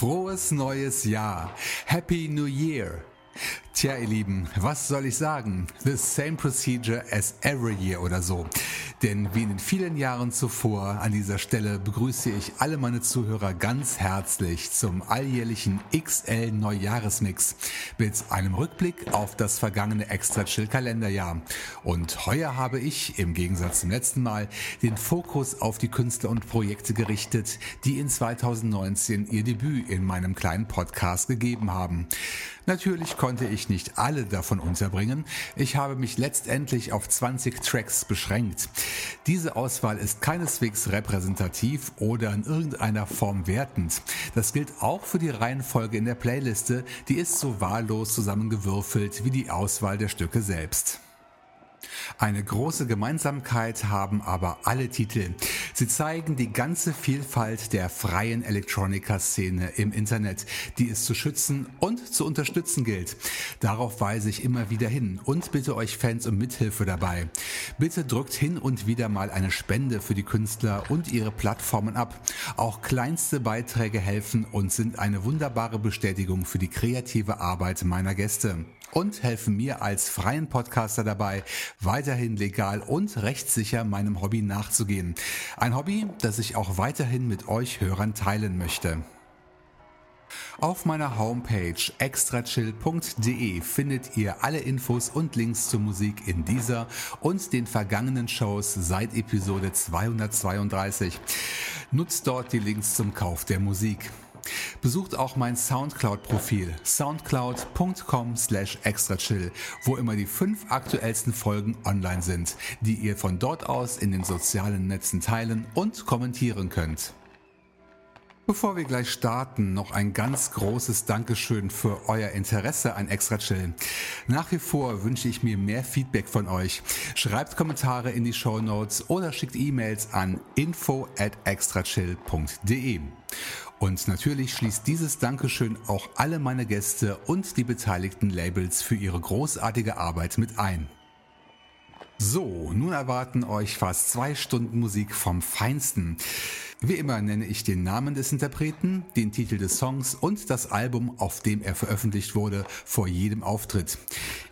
Frohes neues Jahr. Happy New Year. Tja, ihr Lieben, was soll ich sagen? The same procedure as every year oder so. Denn wie in den vielen Jahren zuvor an dieser Stelle begrüße ich alle meine Zuhörer ganz herzlich zum alljährlichen XL Neujahresmix mit einem Rückblick auf das vergangene Extra Chill Kalenderjahr. Und heuer habe ich, im Gegensatz zum letzten Mal, den Fokus auf die Künstler und Projekte gerichtet, die in 2019 ihr Debüt in meinem kleinen Podcast gegeben haben. Natürlich konnte ich nicht alle davon unterbringen. Ich habe mich letztendlich auf 20 Tracks beschränkt. Diese Auswahl ist keineswegs repräsentativ oder in irgendeiner Form wertend. Das gilt auch für die Reihenfolge in der Playliste, die ist so wahllos zusammengewürfelt wie die Auswahl der Stücke selbst. Eine große Gemeinsamkeit haben aber alle Titel. Sie zeigen die ganze Vielfalt der freien Elektronika-Szene im Internet, die es zu schützen und zu unterstützen gilt. Darauf weise ich immer wieder hin und bitte euch Fans um Mithilfe dabei. Bitte drückt hin und wieder mal eine Spende für die Künstler und ihre Plattformen ab. Auch kleinste Beiträge helfen und sind eine wunderbare Bestätigung für die kreative Arbeit meiner Gäste und helfen mir als freien Podcaster dabei, weiterhin legal und rechtssicher meinem Hobby nachzugehen. Ein Hobby, das ich auch weiterhin mit euch Hörern teilen möchte. Auf meiner Homepage extrachill.de findet ihr alle Infos und Links zur Musik in dieser und den vergangenen Shows seit Episode 232. Nutzt dort die Links zum Kauf der Musik. Besucht auch mein Soundcloud-Profil soundcloud.com slash extrachill, wo immer die fünf aktuellsten Folgen online sind, die ihr von dort aus in den sozialen Netzen teilen und kommentieren könnt. Bevor wir gleich starten, noch ein ganz großes Dankeschön für euer Interesse an Extra Chill. Nach wie vor wünsche ich mir mehr Feedback von euch. Schreibt Kommentare in die Show Notes oder schickt E-Mails an info at extrachill.de. Und natürlich schließt dieses Dankeschön auch alle meine Gäste und die beteiligten Labels für ihre großartige Arbeit mit ein. So, nun erwarten euch fast zwei Stunden Musik vom Feinsten. Wie immer nenne ich den Namen des Interpreten, den Titel des Songs und das Album, auf dem er veröffentlicht wurde, vor jedem Auftritt.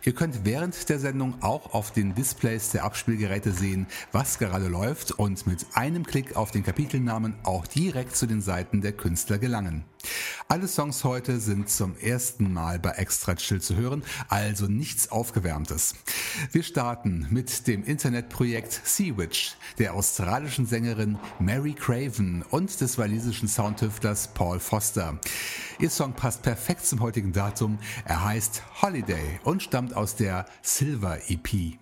Ihr könnt während der Sendung auch auf den Displays der Abspielgeräte sehen, was gerade läuft und mit einem Klick auf den Kapitelnamen auch direkt zu den Seiten der Künstler gelangen. Alle Songs heute sind zum ersten Mal bei Extra Chill zu hören, also nichts Aufgewärmtes. Wir starten mit dem Internetprojekt Sea Witch, der australischen Sängerin Mary Craven und des walisischen Soundtüftlers Paul Foster. Ihr Song passt perfekt zum heutigen Datum. Er heißt Holiday und stammt aus der Silver EP.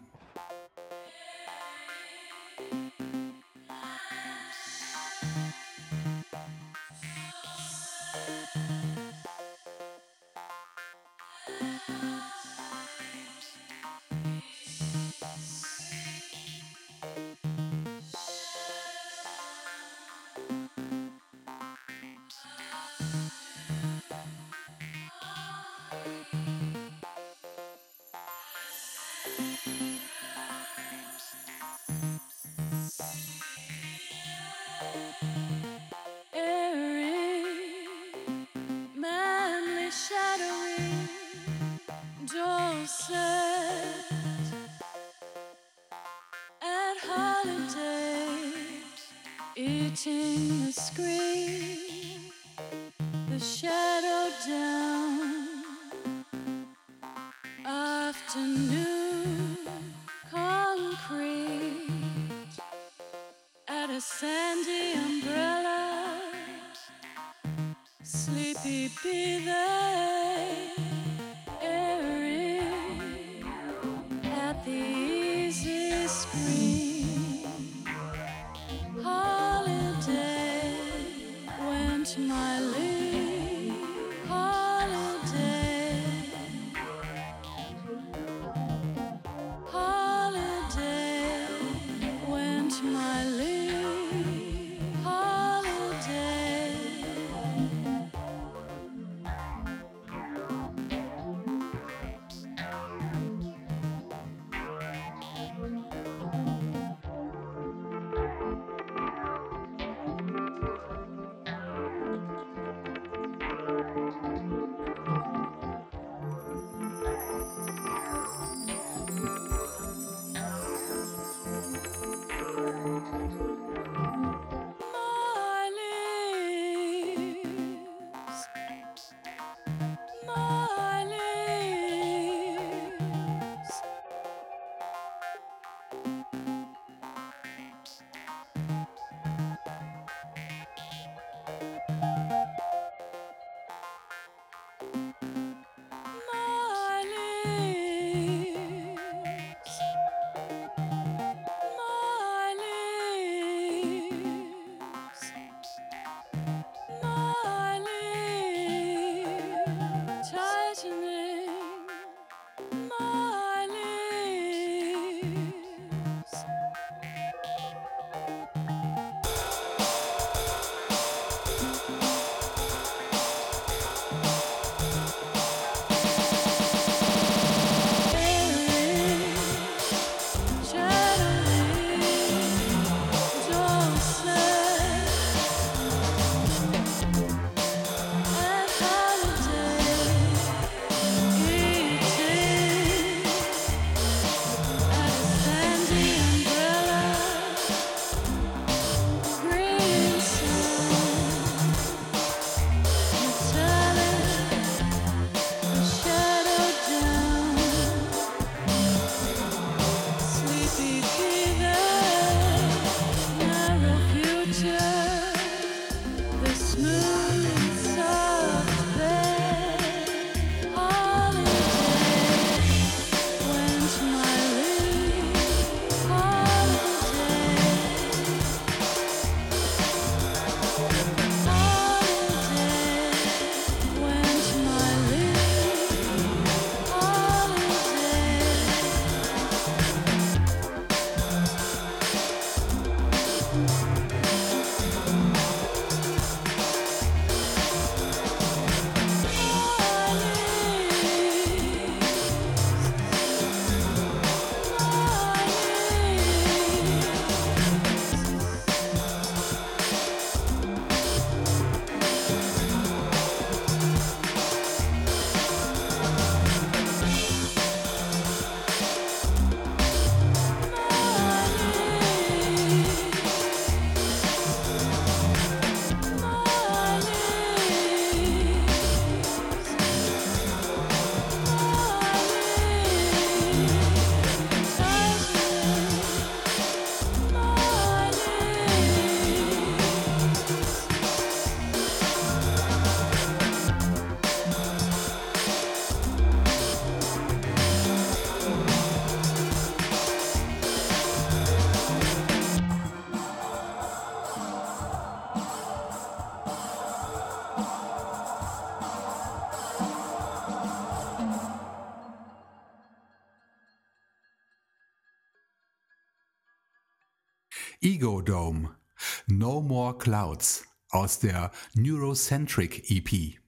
Clouds aus der Neurocentric EP.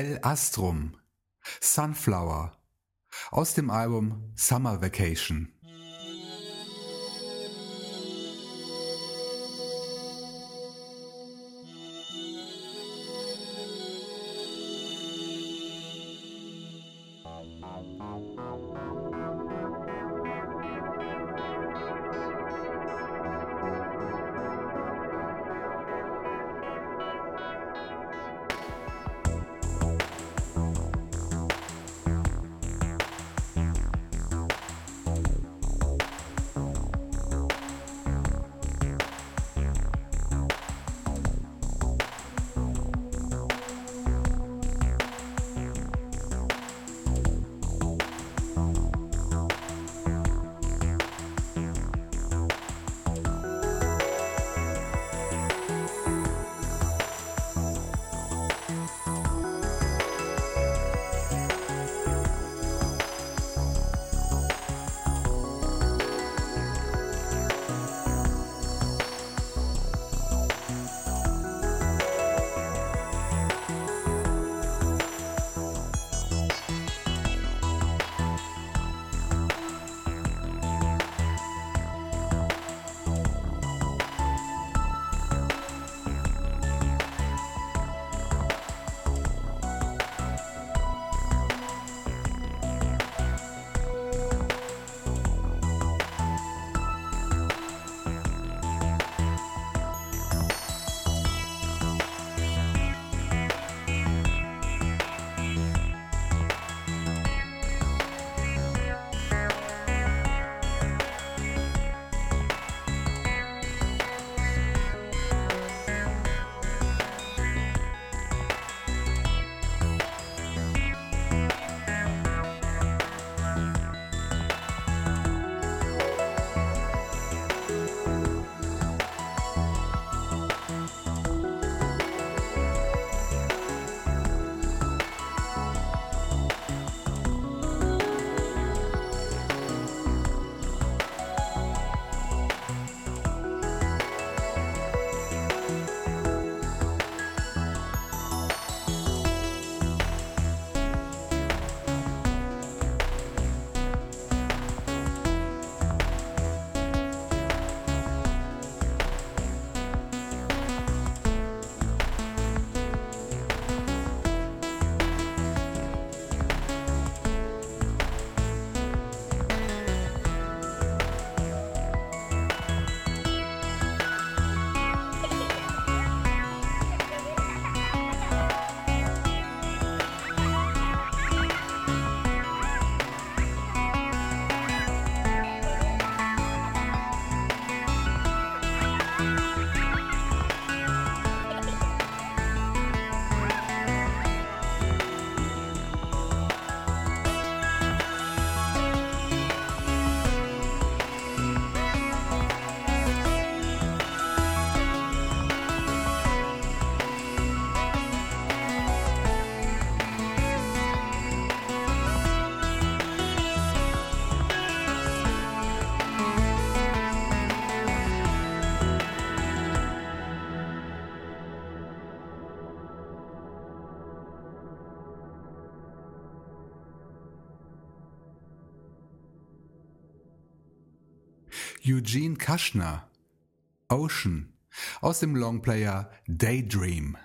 El Astrum, Sunflower aus dem Album Summer Vacation. Eugene Kushner, Ocean, aus dem Longplayer Daydream.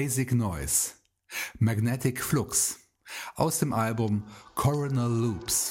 Basic Noise, Magnetic Flux aus dem Album Coronal Loops.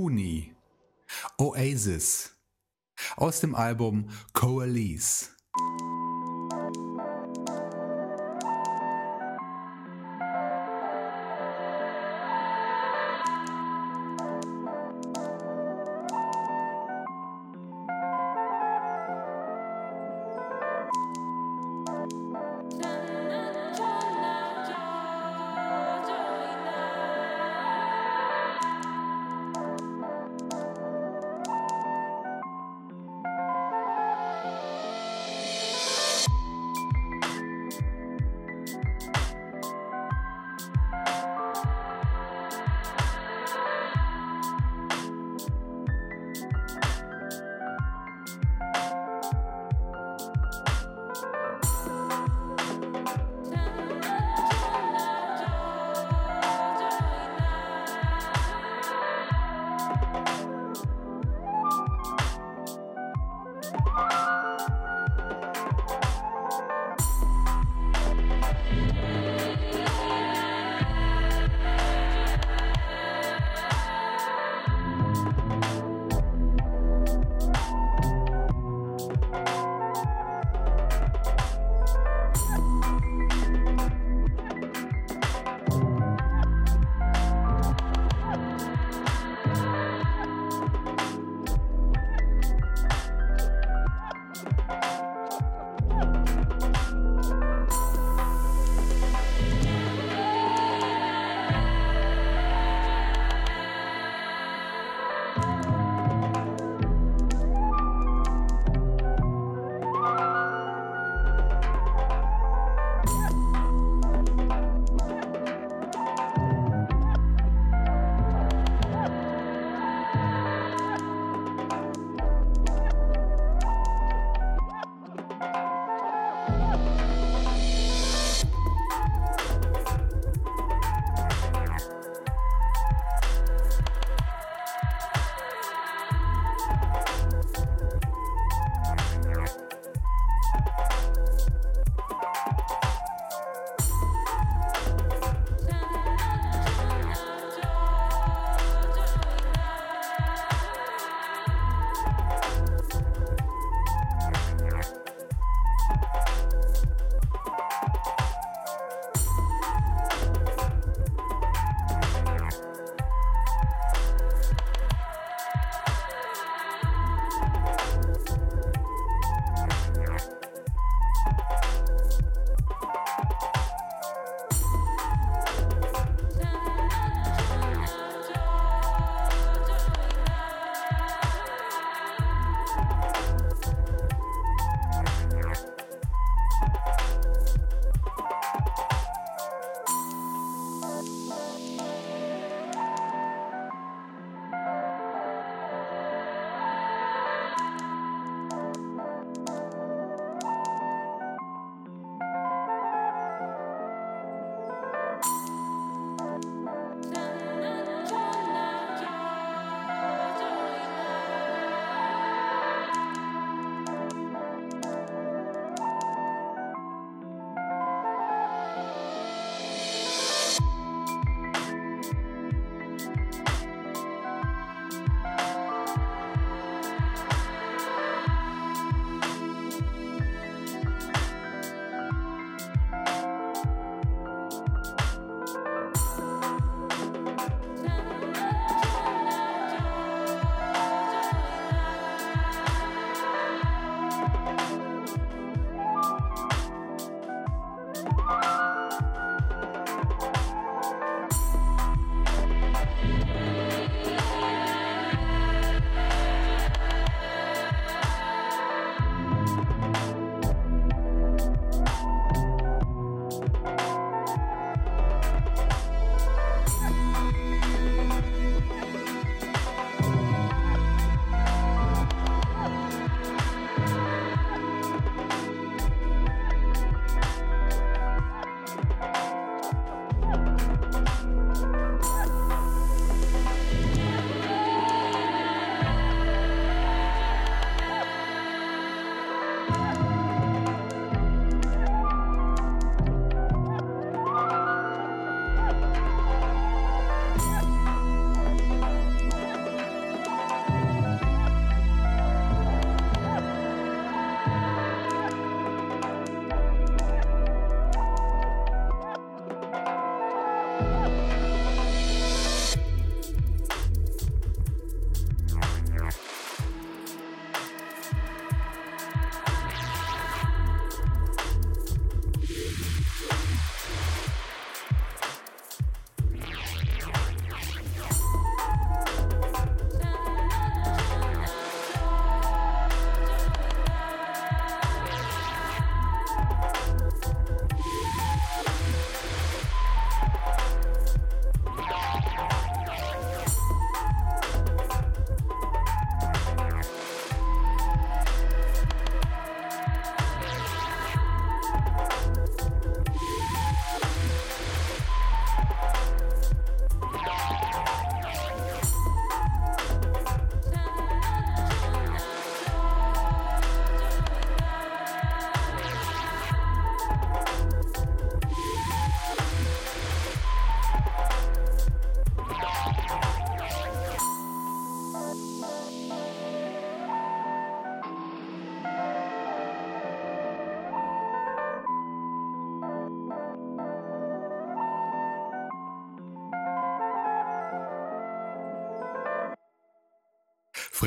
Kuni, Oasis aus dem Album Coalesce.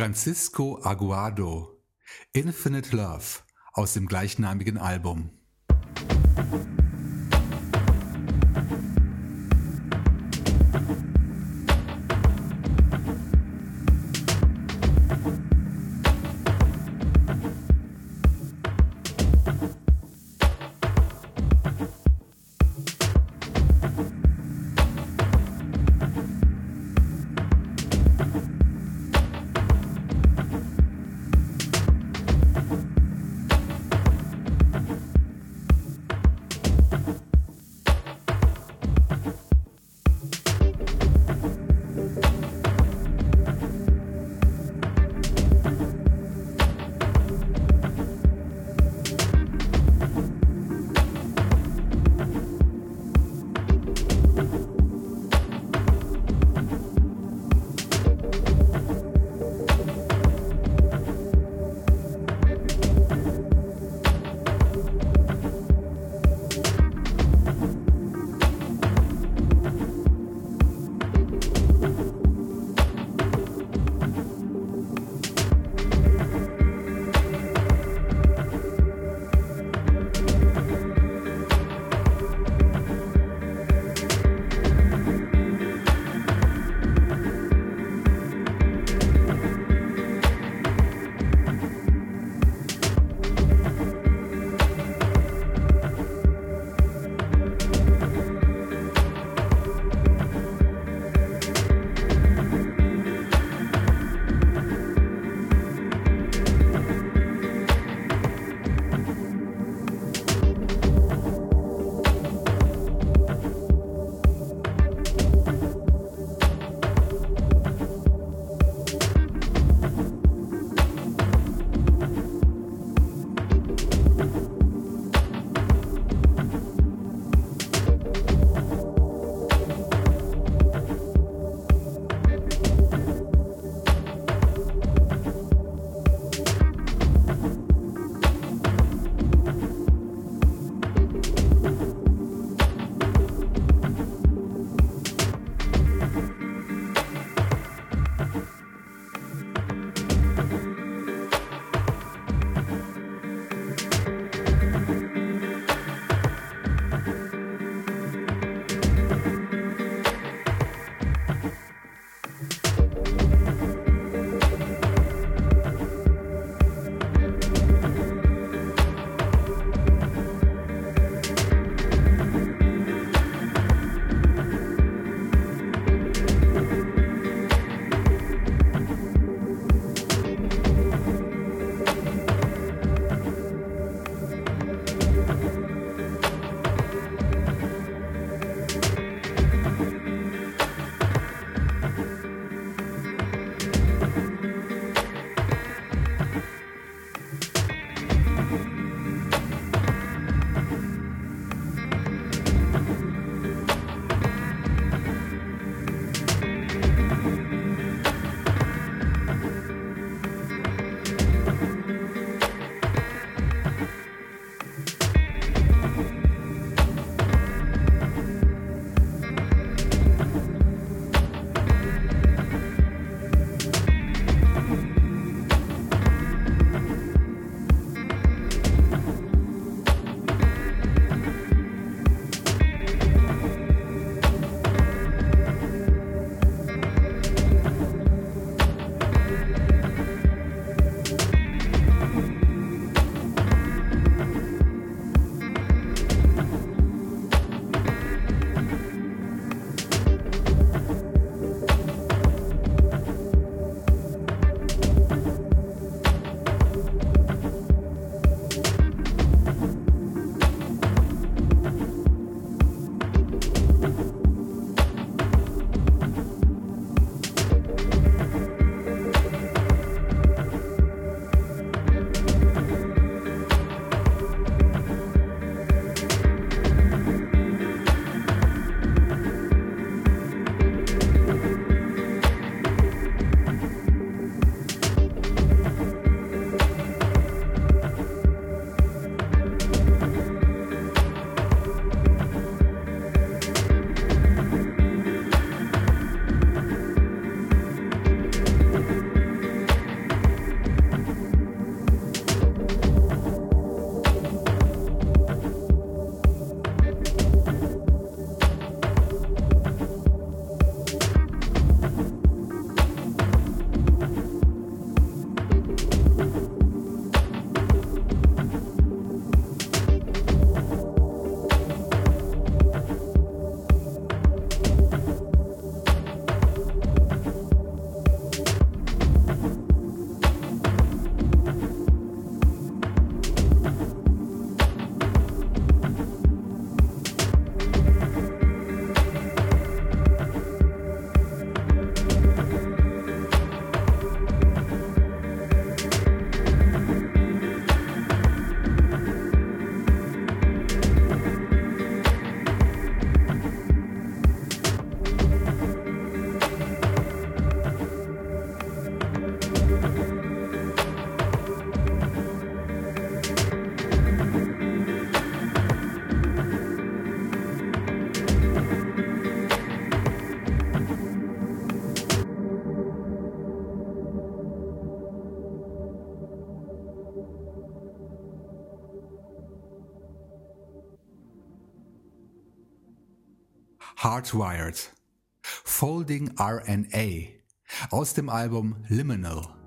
Francisco Aguado, Infinite Love aus dem gleichnamigen Album. Hardwired. Folding RNA aus dem Album Liminal.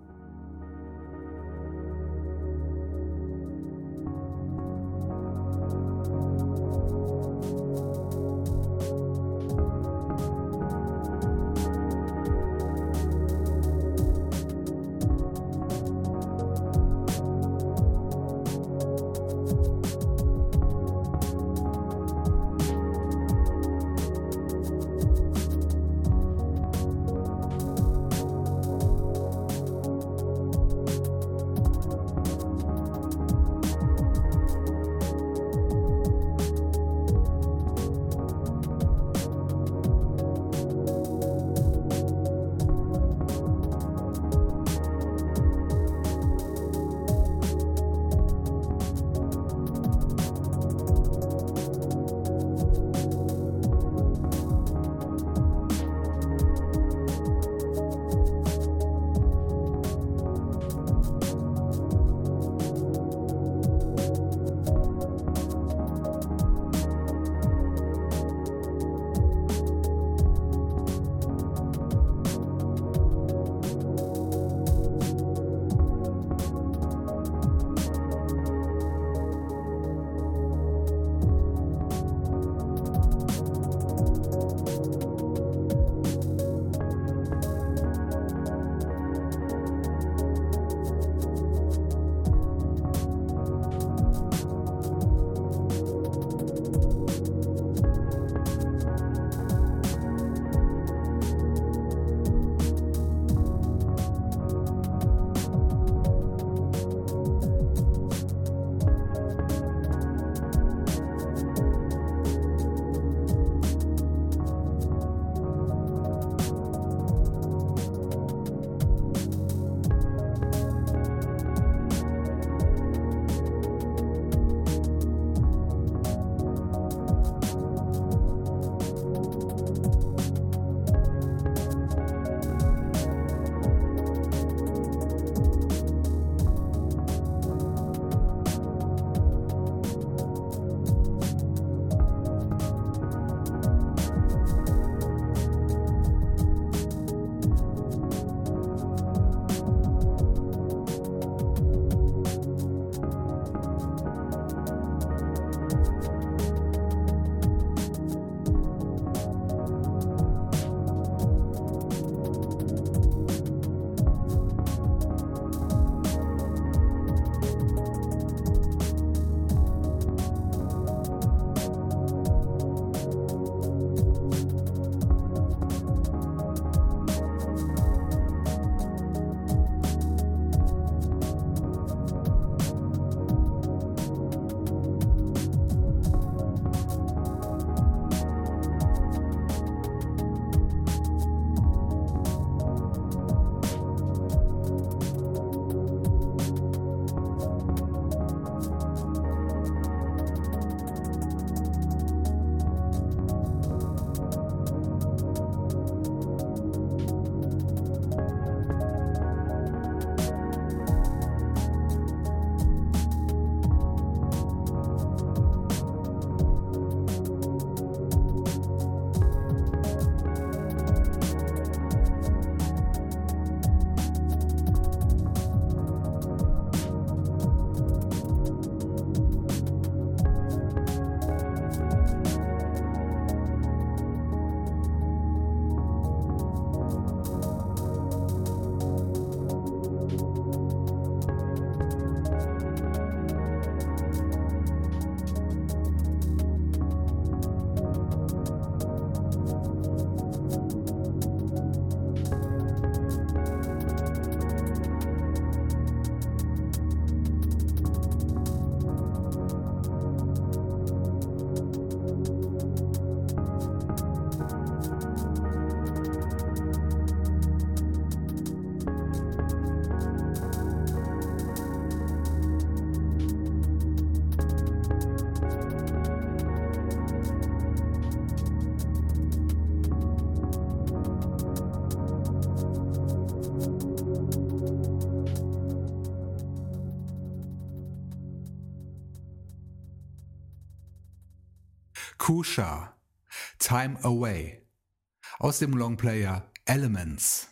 Kusha. Time Away aus dem Longplayer Elements.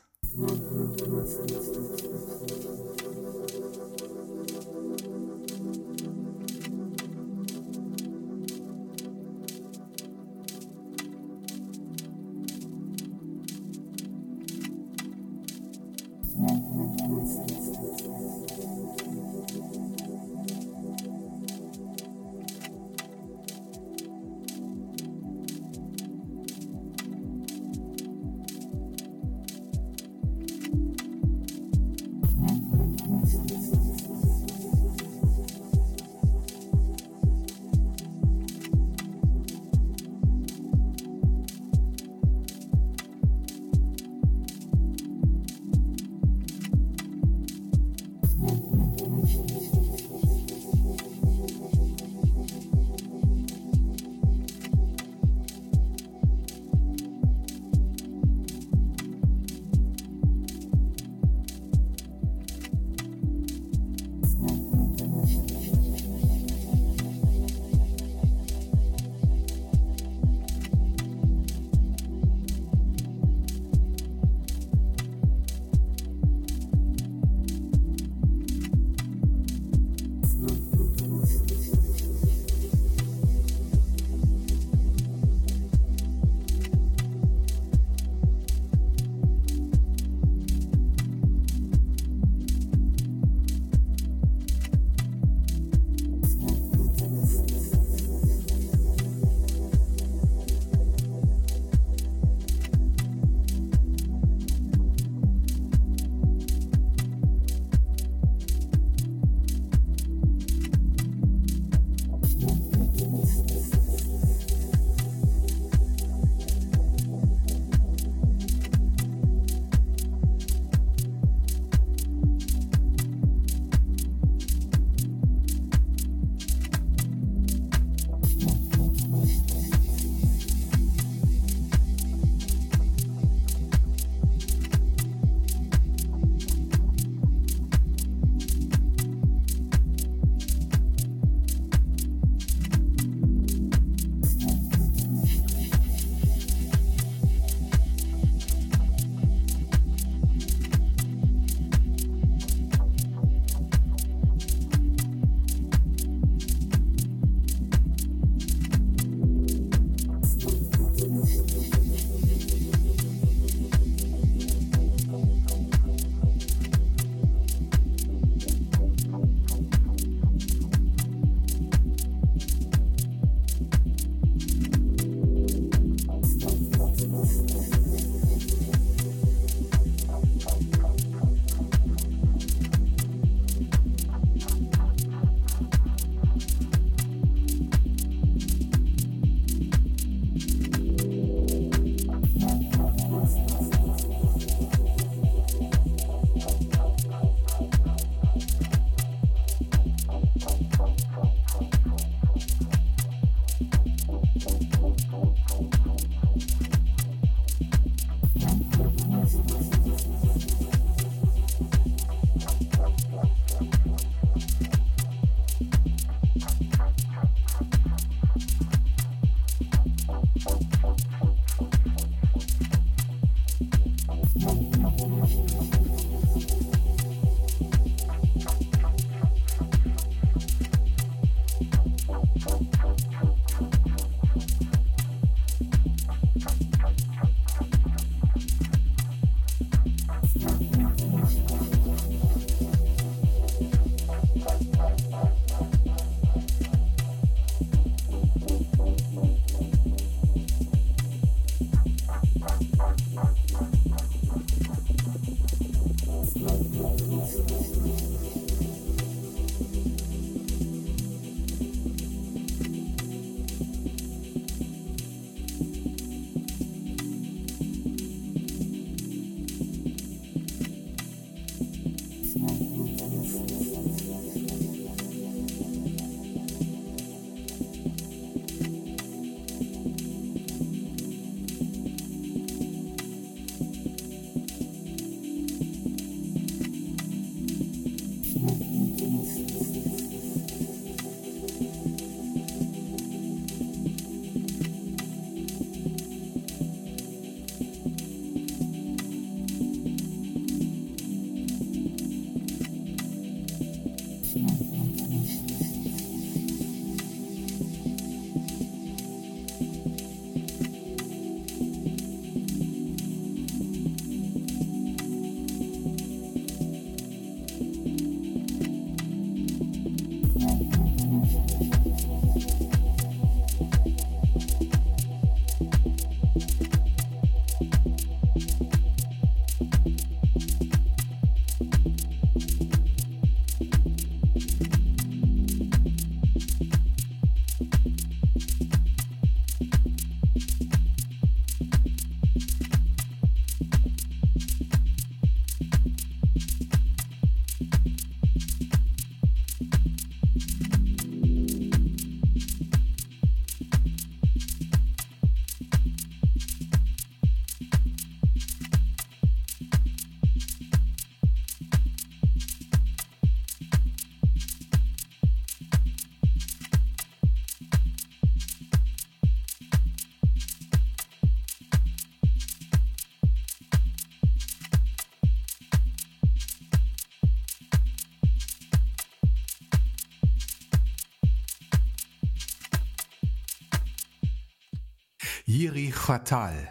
Yiri Fatal,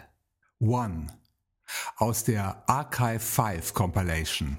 One, aus der Archive 5 Compilation.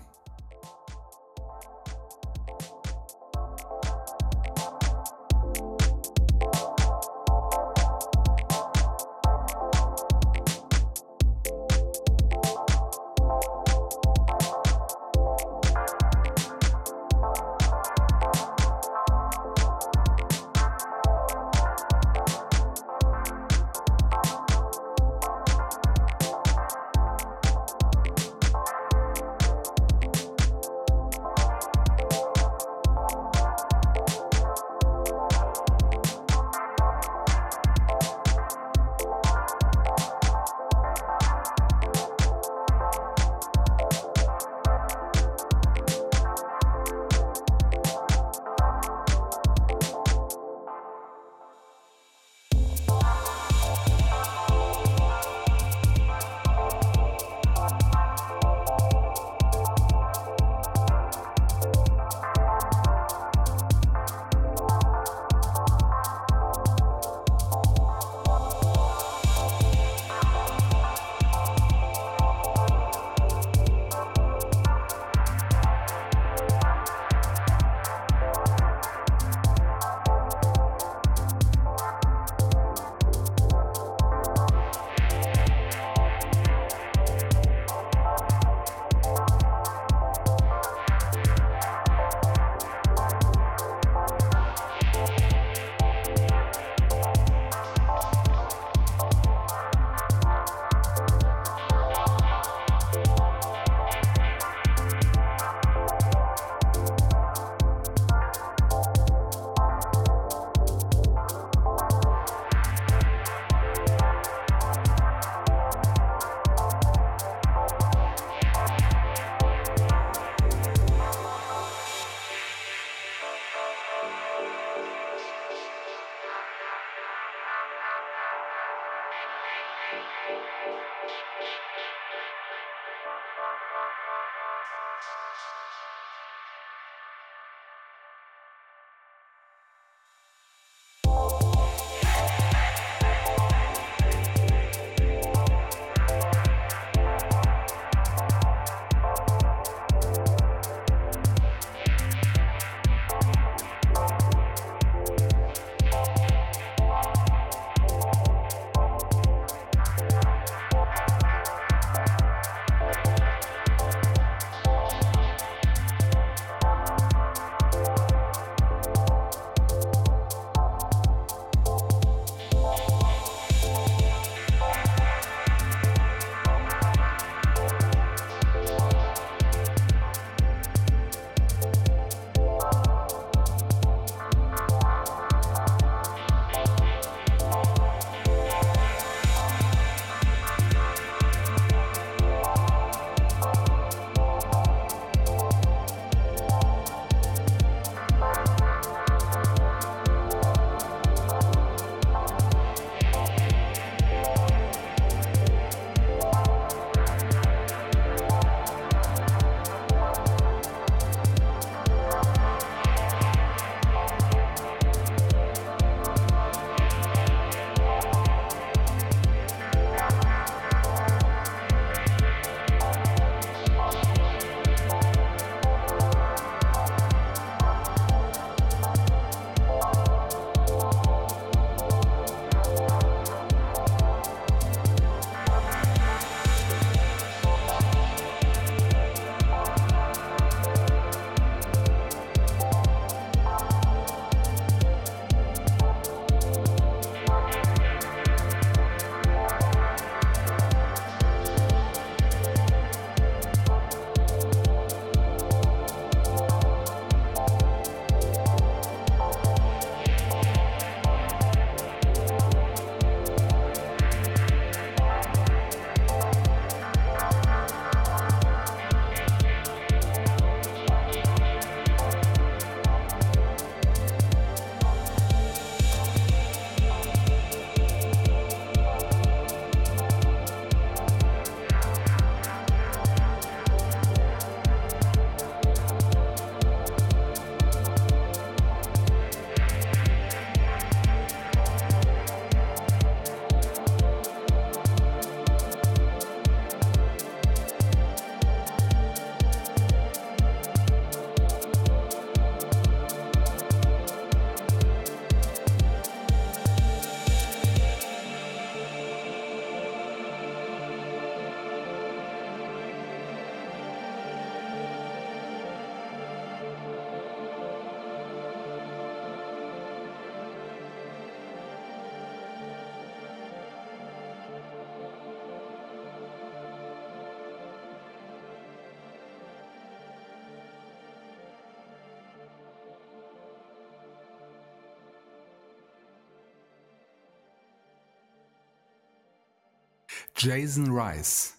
Jason Rice,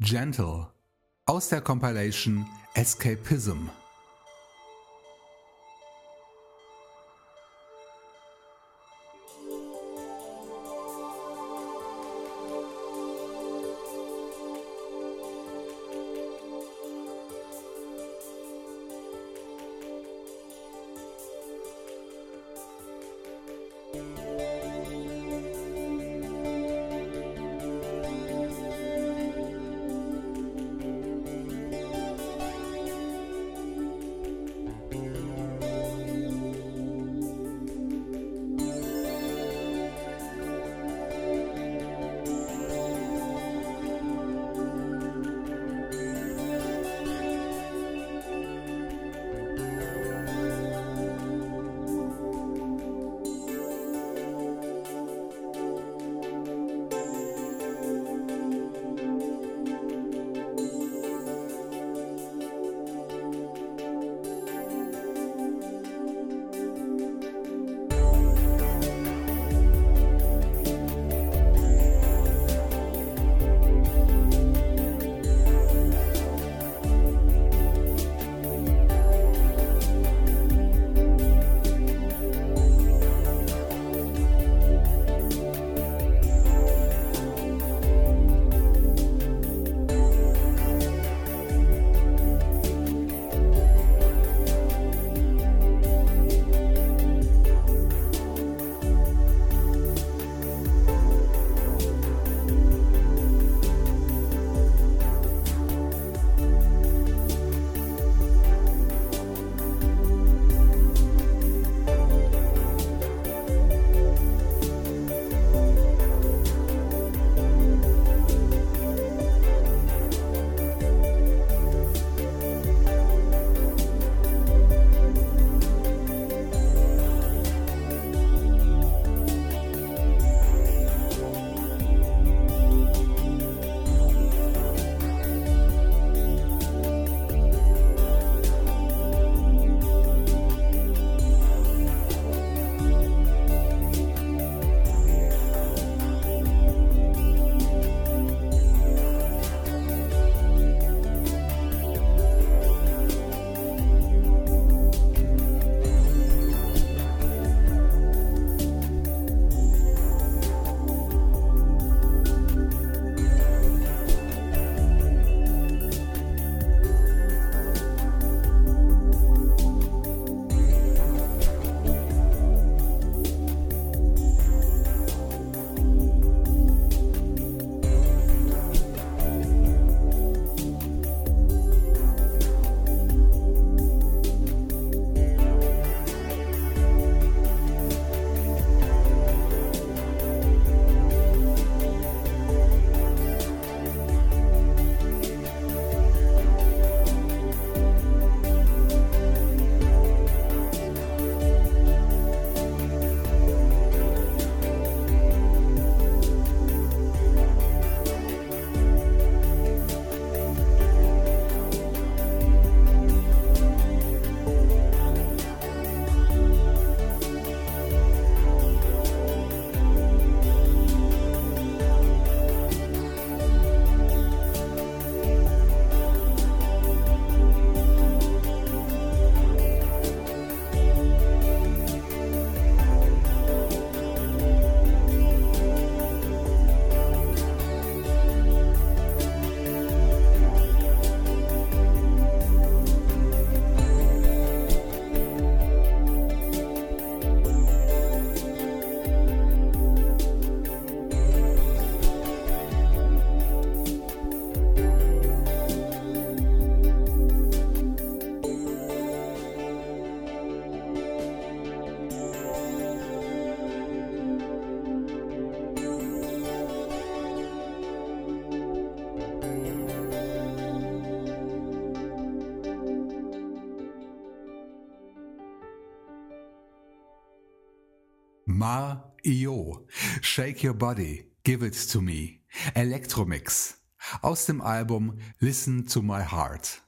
Gentle, aus der Compilation Escapism. Ma Io, Shake Your Body, Give It To Me, Electromix, aus dem Album Listen to My Heart.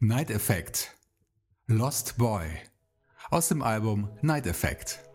Night Effect. Lost Boy. Aus dem Album Night Effect.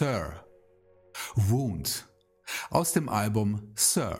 Sir. Wound. Aus dem Album Sir.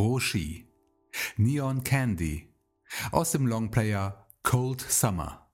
Roshi. Neon Candy. Aus dem Longplayer Cold Summer.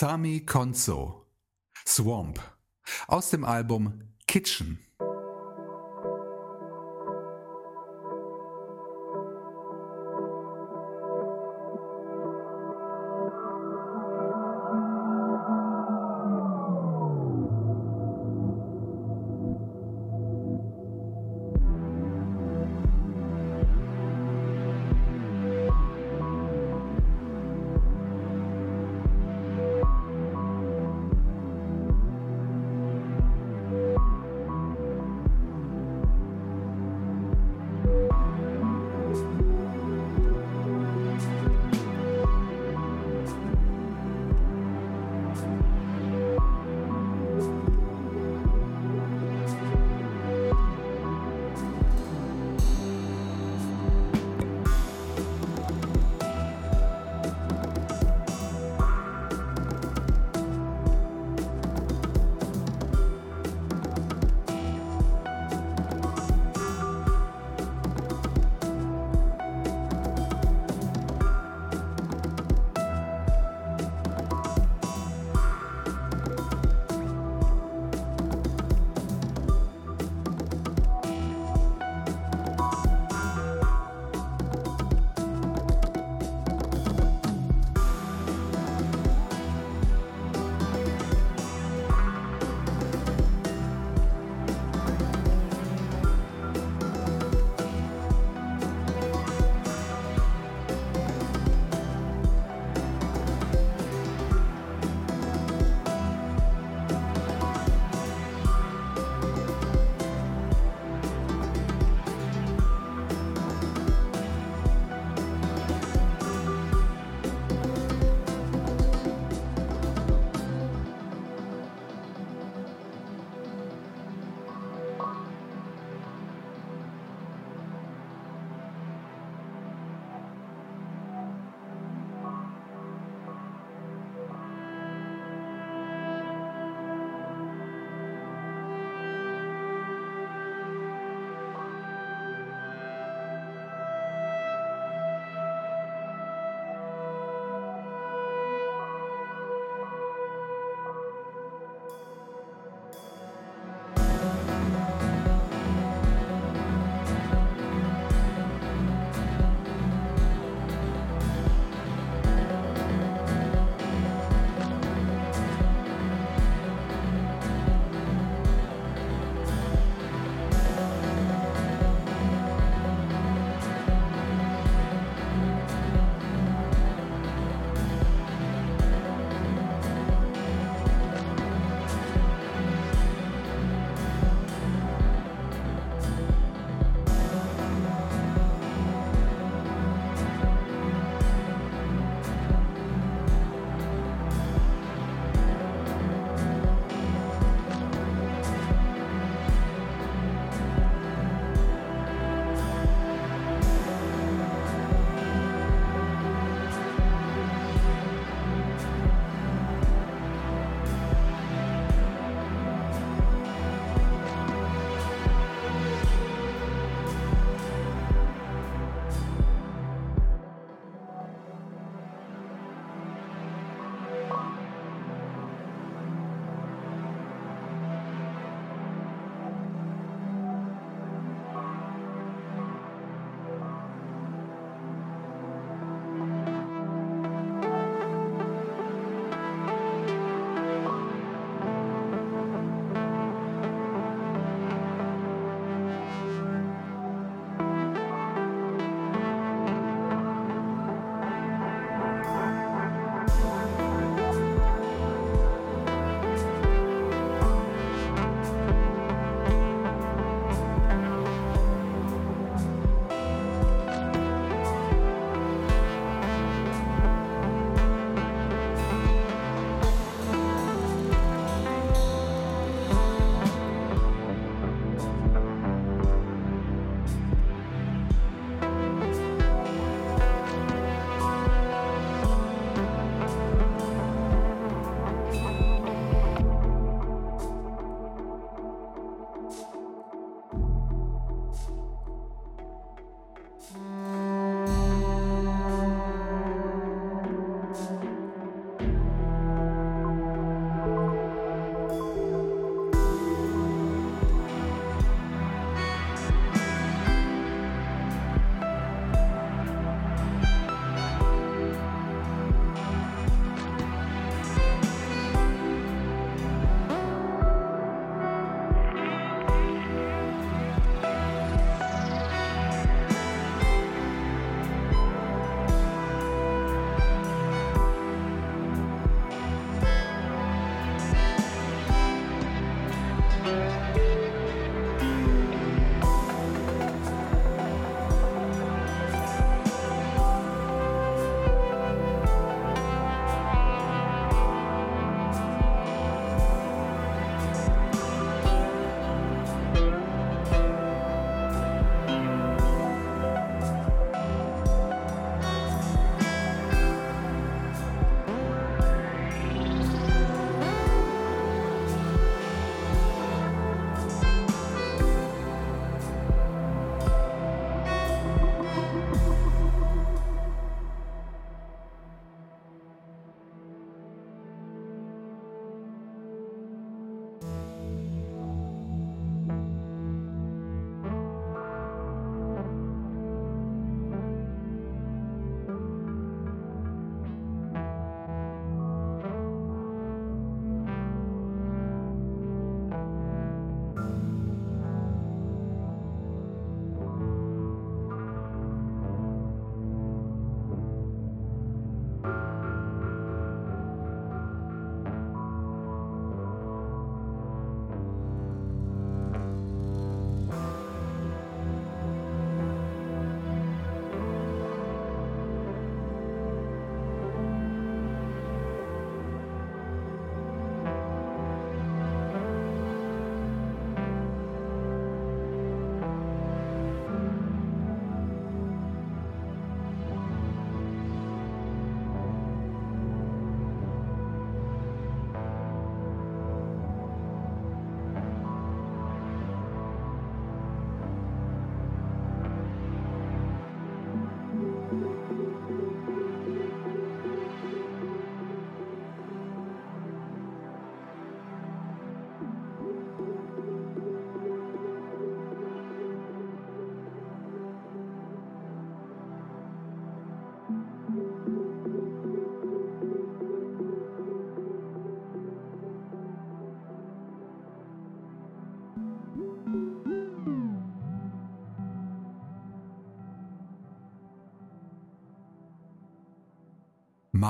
Sami Konzo Swamp aus dem Album Kitchen.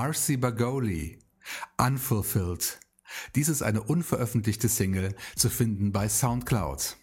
Marcy Bagoli, Unfulfilled. Dies ist eine unveröffentlichte Single, zu finden bei SoundCloud.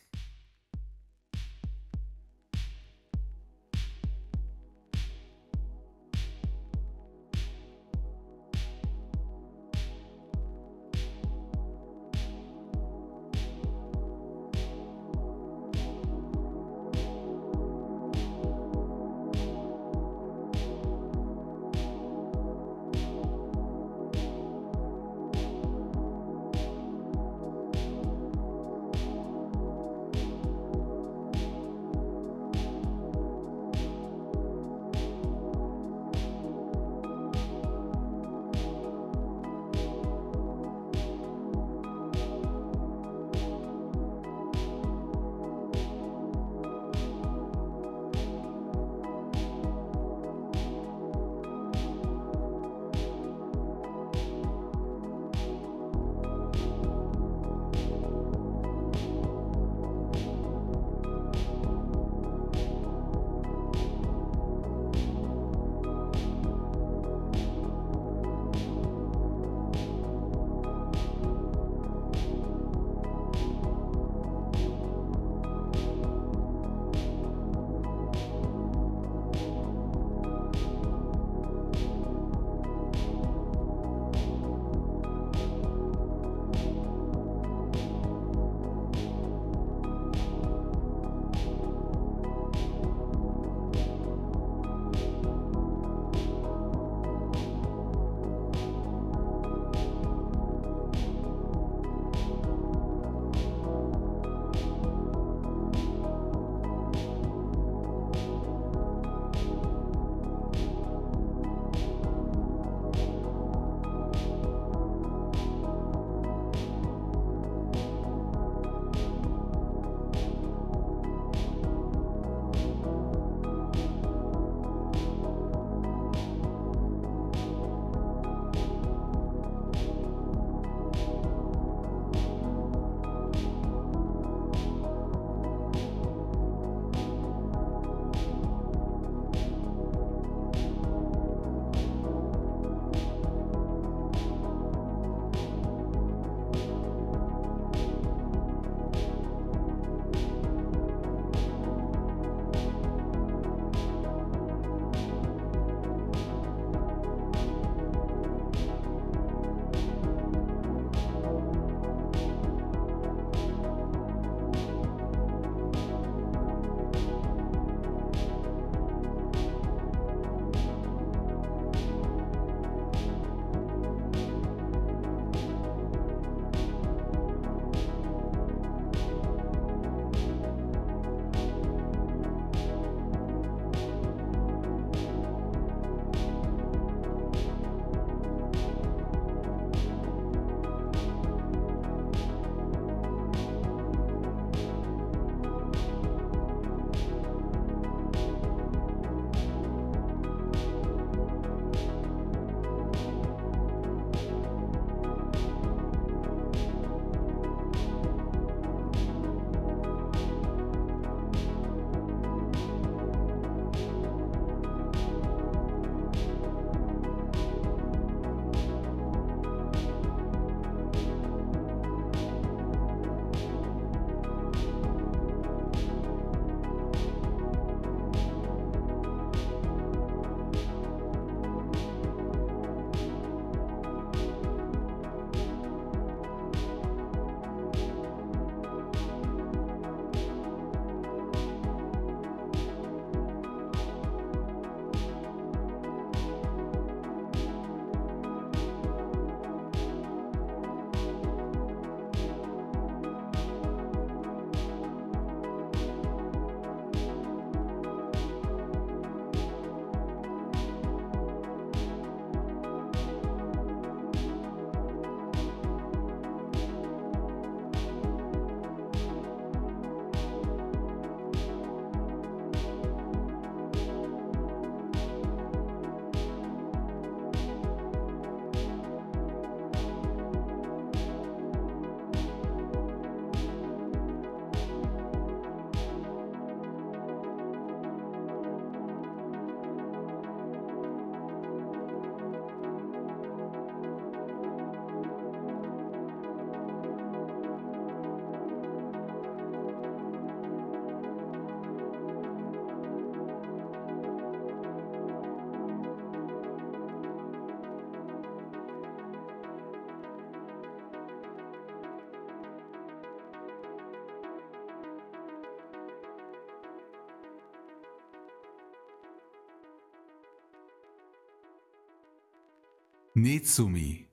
Nezumi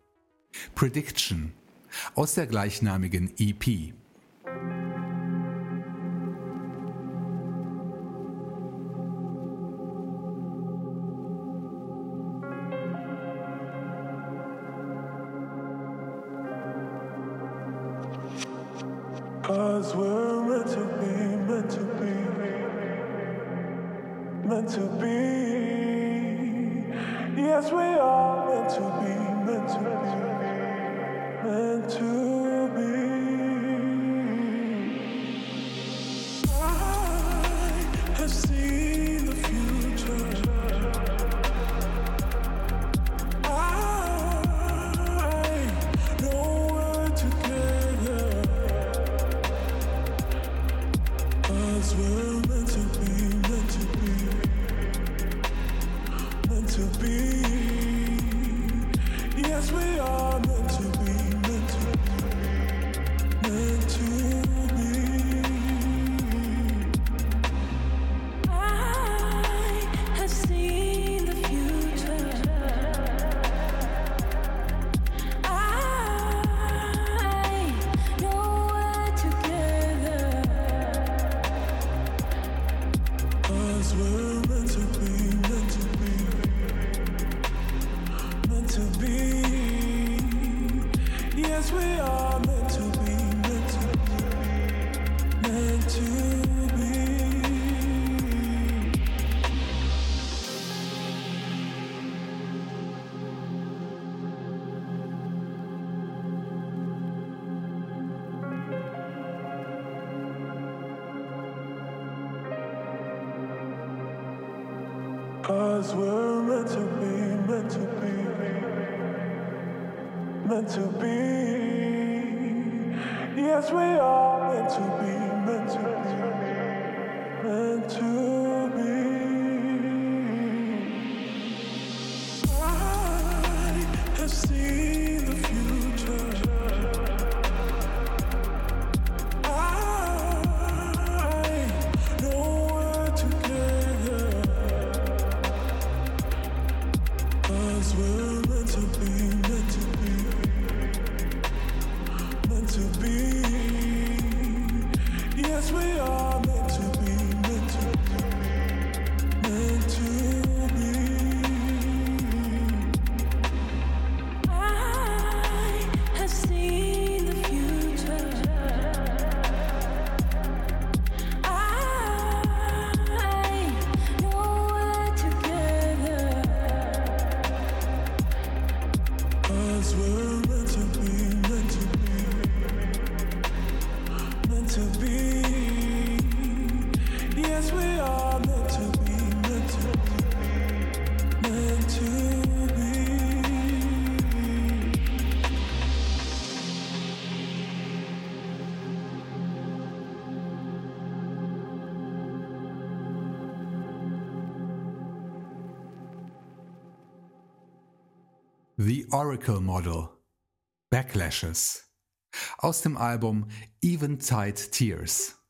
Prediction aus der gleichnamigen EP. Meant to be, meant to be, meant to be. Oracle Model Backlashes aus dem Album Even Eventide Tears.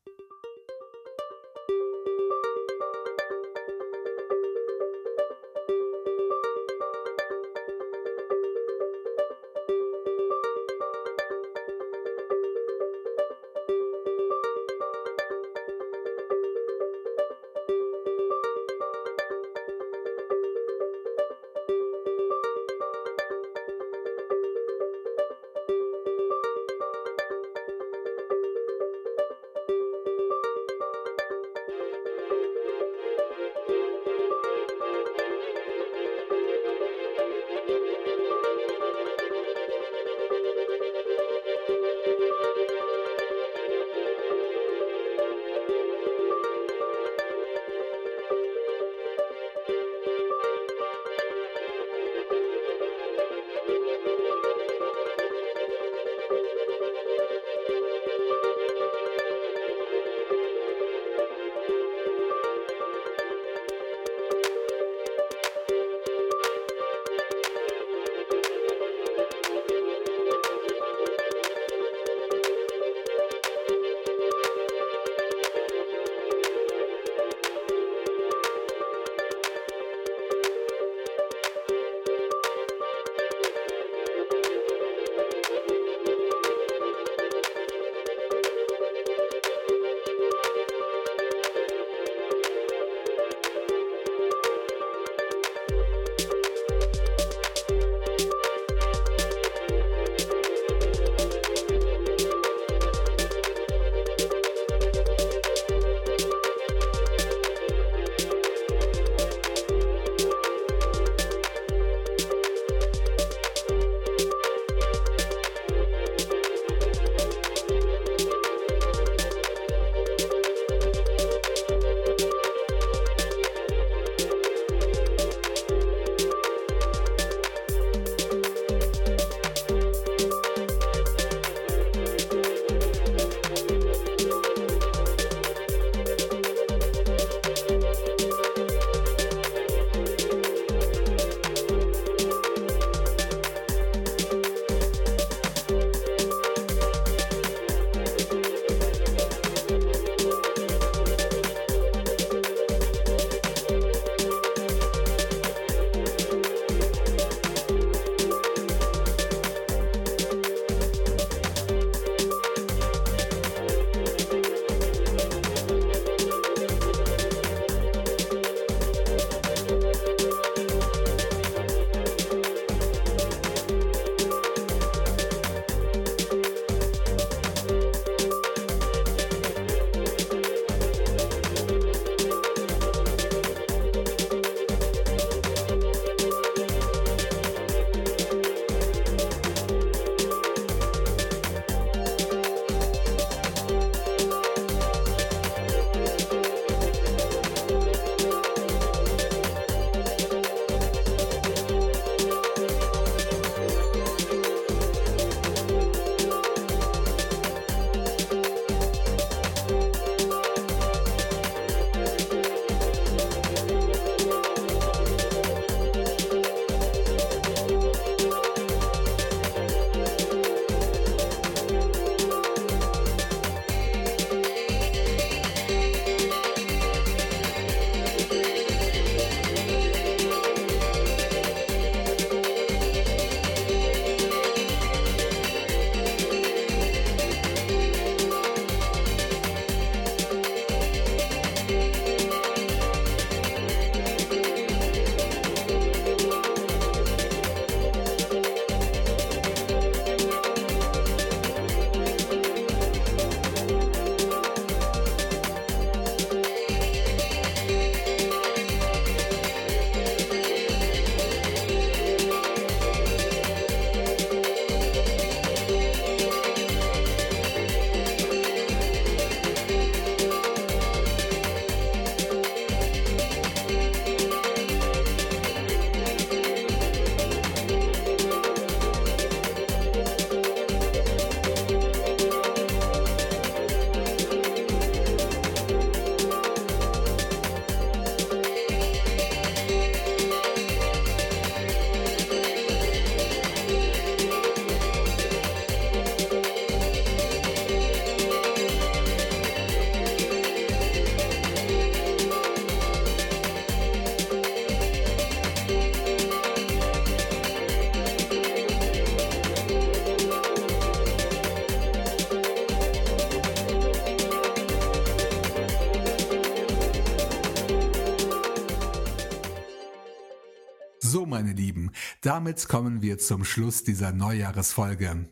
Meine Lieben, damit kommen wir zum Schluss dieser Neujahresfolge.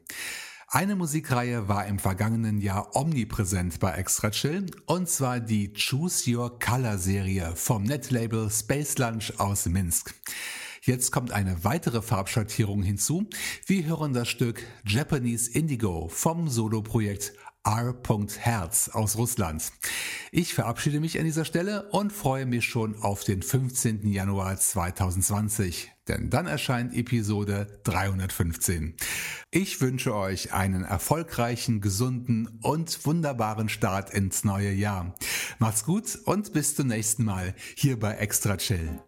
Eine Musikreihe war im vergangenen Jahr omnipräsent bei Extra Chill und zwar die Choose Your Color Serie vom Netlabel Space Lunch aus Minsk. Jetzt kommt eine weitere Farbschattierung hinzu. Wir hören das Stück Japanese Indigo vom Soloprojekt R. Herz aus Russland. Ich verabschiede mich an dieser Stelle und freue mich schon auf den 15. Januar 2020, denn dann erscheint Episode 315. Ich wünsche euch einen erfolgreichen, gesunden und wunderbaren Start ins neue Jahr. Macht's gut und bis zum nächsten Mal hier bei Extra Chill.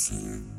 Extra chill.